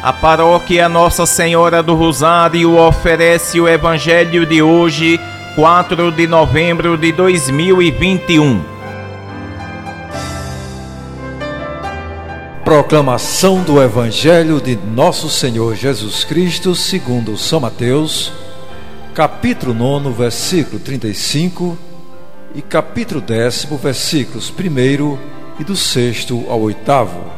A paróquia Nossa Senhora do Rosário oferece o Evangelho de hoje, 4 de novembro de 2021. Proclamação do Evangelho de Nosso Senhor Jesus Cristo, segundo São Mateus, capítulo 9, versículo 35 e capítulo 10, versículos 1 e do 6 ao 8.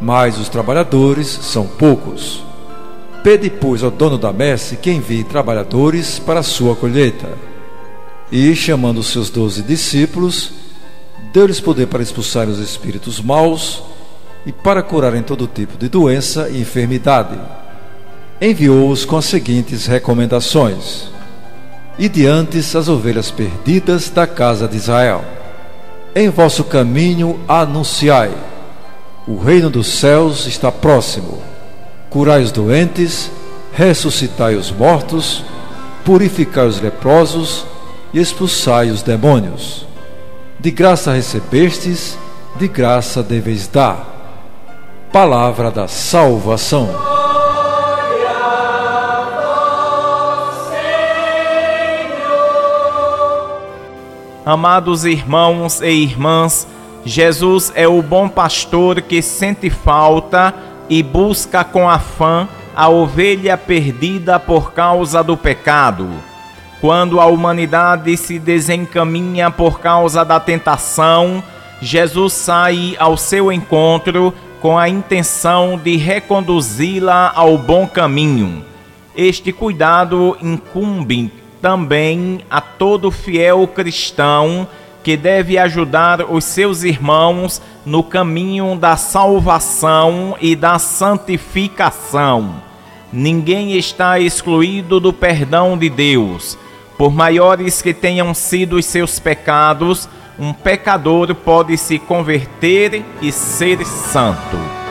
mas os trabalhadores são poucos. Pede, pois, ao dono da messe que envie trabalhadores para a sua colheita. E, chamando seus doze discípulos, deu-lhes poder para expulsarem os espíritos maus e para curarem todo tipo de doença e enfermidade. Enviou-os com as seguintes recomendações: E diante as ovelhas perdidas da casa de Israel. Em vosso caminho anunciai o reino dos céus está próximo. Curai os doentes, ressuscitai os mortos, purificai os leprosos e expulsai os demônios. De graça recebestes, de graça deveis dar. Palavra da salvação. Amados irmãos e irmãs, Jesus é o bom pastor que sente falta e busca com afã a ovelha perdida por causa do pecado. Quando a humanidade se desencaminha por causa da tentação, Jesus sai ao seu encontro com a intenção de reconduzi-la ao bom caminho. Este cuidado incumbe também a todo fiel cristão que deve ajudar os seus irmãos no caminho da salvação e da santificação. Ninguém está excluído do perdão de Deus. Por maiores que tenham sido os seus pecados, um pecador pode se converter e ser santo.